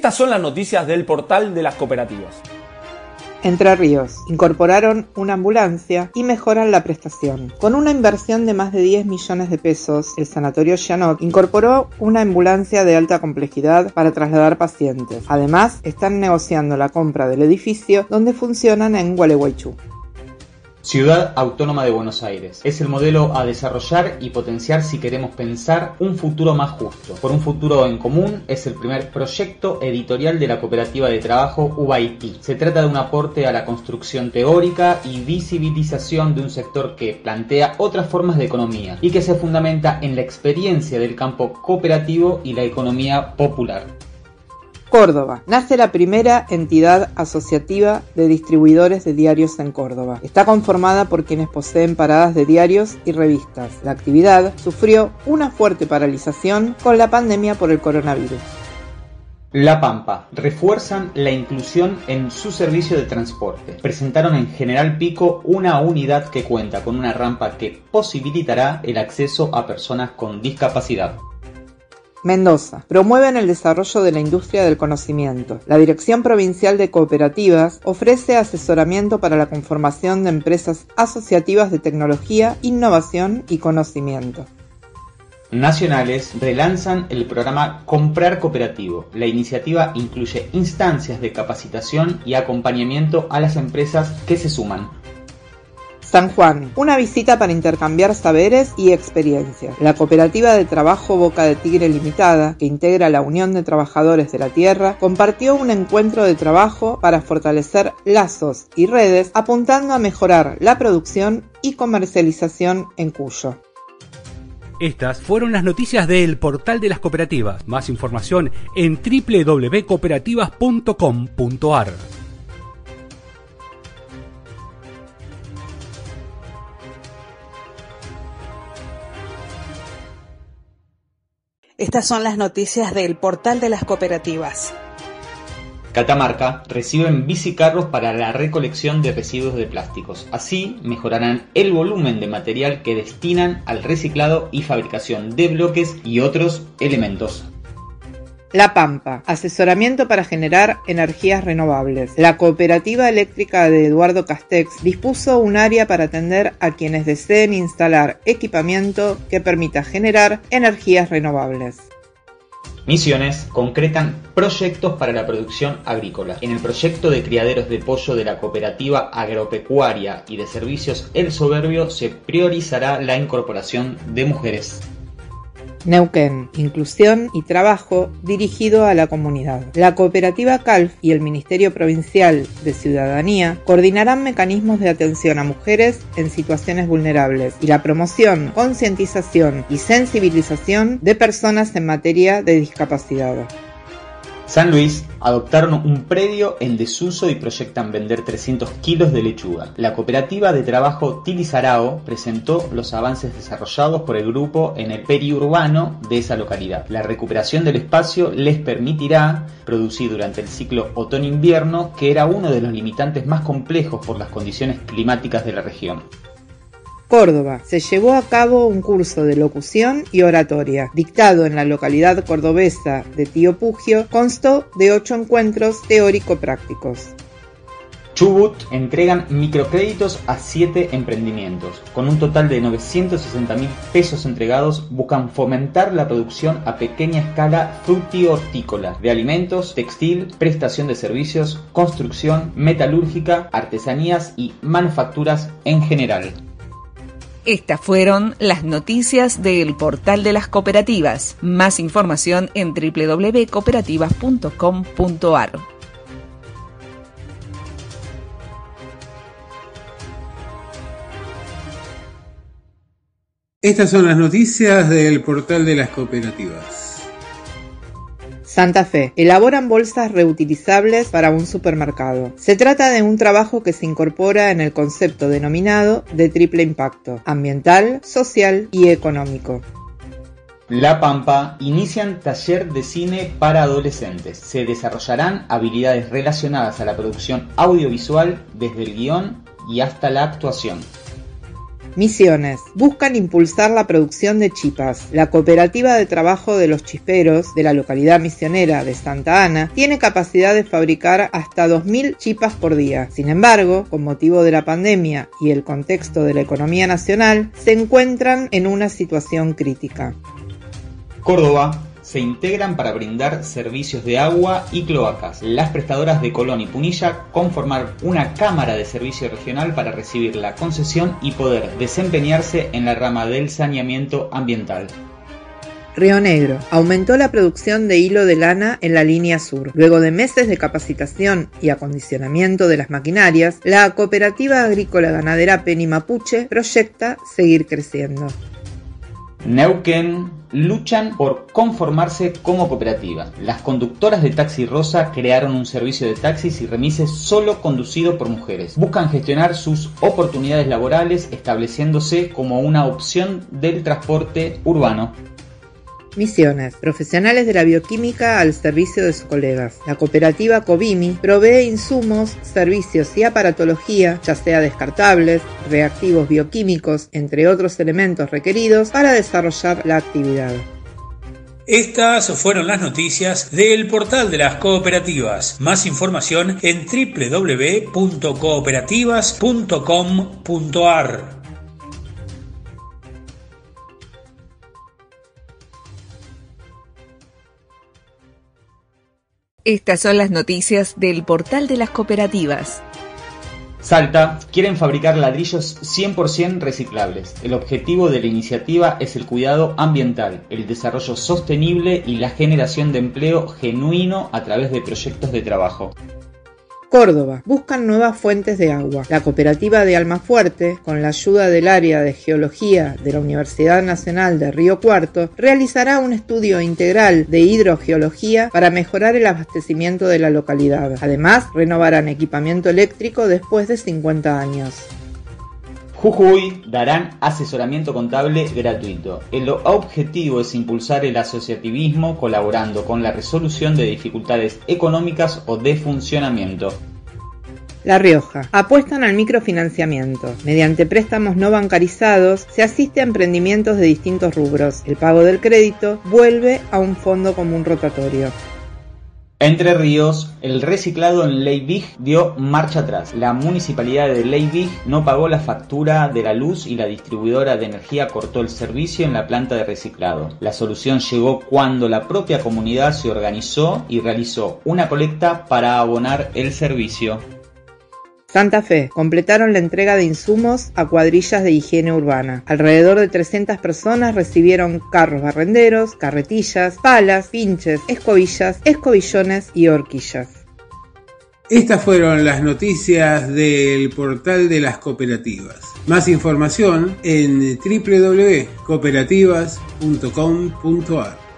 Estas son las noticias del portal de las cooperativas. Entre Ríos incorporaron una ambulancia y mejoran la prestación. Con una inversión de más de 10 millones de pesos, el Sanatorio Shanok incorporó una ambulancia de alta complejidad para trasladar pacientes. Además, están negociando la compra del edificio donde funcionan en Gualeguaychú. Ciudad Autónoma de Buenos Aires. Es el modelo a desarrollar y potenciar si queremos pensar un futuro más justo. Por un futuro en común es el primer proyecto editorial de la cooperativa de trabajo UBIT. Se trata de un aporte a la construcción teórica y visibilización de un sector que plantea otras formas de economía y que se fundamenta en la experiencia del campo cooperativo y la economía popular. Córdoba. Nace la primera entidad asociativa de distribuidores de diarios en Córdoba. Está conformada por quienes poseen paradas de diarios y revistas. La actividad sufrió una fuerte paralización con la pandemia por el coronavirus. La Pampa. Refuerzan la inclusión en su servicio de transporte. Presentaron en General Pico una unidad que cuenta con una rampa que posibilitará el acceso a personas con discapacidad. Mendoza. Promueven el desarrollo de la industria del conocimiento. La Dirección Provincial de Cooperativas ofrece asesoramiento para la conformación de empresas asociativas de tecnología, innovación y conocimiento. Nacionales relanzan el programa Comprar Cooperativo. La iniciativa incluye instancias de capacitación y acompañamiento a las empresas que se suman. San Juan, una visita para intercambiar saberes y experiencias. La cooperativa de trabajo Boca de Tigre Limitada, que integra la Unión de Trabajadores de la Tierra, compartió un encuentro de trabajo para fortalecer lazos y redes, apuntando a mejorar la producción y comercialización en Cuyo. Estas fueron las noticias del portal de las cooperativas. Más información en www.cooperativas.com.ar. Estas son las noticias del portal de las cooperativas. Catamarca reciben bicicarros para la recolección de residuos de plásticos. Así mejorarán el volumen de material que destinan al reciclado y fabricación de bloques y otros elementos. La Pampa, asesoramiento para generar energías renovables. La Cooperativa Eléctrica de Eduardo Castex dispuso un área para atender a quienes deseen instalar equipamiento que permita generar energías renovables. Misiones concretan proyectos para la producción agrícola. En el proyecto de criaderos de pollo de la cooperativa agropecuaria y de servicios El Soberbio se priorizará la incorporación de mujeres. Neuquén, Inclusión y Trabajo dirigido a la comunidad. La cooperativa CALF y el Ministerio Provincial de Ciudadanía coordinarán mecanismos de atención a mujeres en situaciones vulnerables y la promoción, concientización y sensibilización de personas en materia de discapacidad. San Luis adoptaron un predio en desuso y proyectan vender 300 kilos de lechuga. La cooperativa de trabajo Tilizarao presentó los avances desarrollados por el grupo en el periurbano de esa localidad. La recuperación del espacio les permitirá producir durante el ciclo otoño-invierno, que era uno de los limitantes más complejos por las condiciones climáticas de la región. Córdoba, se llevó a cabo un curso de locución y oratoria, dictado en la localidad cordobesa de Tío Pugio, constó de ocho encuentros teórico-prácticos. Chubut entregan microcréditos a siete emprendimientos. Con un total de 960 mil pesos entregados, buscan fomentar la producción a pequeña escala frutihortícola de alimentos, textil, prestación de servicios, construcción, metalúrgica, artesanías y manufacturas en general. Estas fueron las noticias del portal de las cooperativas. Más información en www.cooperativas.com.ar. Estas son las noticias del portal de las cooperativas. Santa Fe. Elaboran bolsas reutilizables para un supermercado. Se trata de un trabajo que se incorpora en el concepto denominado de triple impacto, ambiental, social y económico. La Pampa inician taller de cine para adolescentes. Se desarrollarán habilidades relacionadas a la producción audiovisual desde el guion y hasta la actuación. Misiones. Buscan impulsar la producción de chipas. La cooperativa de trabajo de los chisperos de la localidad misionera de Santa Ana tiene capacidad de fabricar hasta 2.000 chipas por día. Sin embargo, con motivo de la pandemia y el contexto de la economía nacional, se encuentran en una situación crítica. Córdoba se integran para brindar servicios de agua y cloacas. Las prestadoras de Colón y Punilla conformar una cámara de servicio regional para recibir la concesión y poder desempeñarse en la rama del saneamiento ambiental. Río Negro aumentó la producción de hilo de lana en la línea sur. Luego de meses de capacitación y acondicionamiento de las maquinarias, la cooperativa agrícola ganadera Peni Mapuche proyecta seguir creciendo. Neuquén luchan por conformarse como cooperativa. Las conductoras de Taxi Rosa crearon un servicio de taxis y remises solo conducido por mujeres. Buscan gestionar sus oportunidades laborales estableciéndose como una opción del transporte urbano. Misiones. Profesionales de la bioquímica al servicio de sus colegas. La cooperativa Covimi provee insumos, servicios y aparatología, ya sea descartables, reactivos bioquímicos, entre otros elementos requeridos para desarrollar la actividad. Estas fueron las noticias del portal de las cooperativas. Más información en www.cooperativas.com.ar. Estas son las noticias del portal de las cooperativas. Salta quieren fabricar ladrillos 100% reciclables. El objetivo de la iniciativa es el cuidado ambiental, el desarrollo sostenible y la generación de empleo genuino a través de proyectos de trabajo. Córdoba. Buscan nuevas fuentes de agua. La cooperativa de Almafuerte, con la ayuda del área de geología de la Universidad Nacional de Río Cuarto, realizará un estudio integral de hidrogeología para mejorar el abastecimiento de la localidad. Además, renovarán equipamiento eléctrico después de 50 años. Jujuy darán asesoramiento contable gratuito. El objetivo es impulsar el asociativismo colaborando con la resolución de dificultades económicas o de funcionamiento. La Rioja. Apuestan al microfinanciamiento. Mediante préstamos no bancarizados se asiste a emprendimientos de distintos rubros. El pago del crédito vuelve a un fondo común rotatorio. Entre Ríos, el reciclado en Leibig dio marcha atrás. La municipalidad de Leibig no pagó la factura de la luz y la distribuidora de energía cortó el servicio en la planta de reciclado. La solución llegó cuando la propia comunidad se organizó y realizó una colecta para abonar el servicio. Santa Fe completaron la entrega de insumos a cuadrillas de higiene urbana. Alrededor de 300 personas recibieron carros barrenderos, carretillas, palas, pinches, escobillas, escobillones y horquillas. Estas fueron las noticias del portal de las cooperativas. Más información en www.cooperativas.com.ar.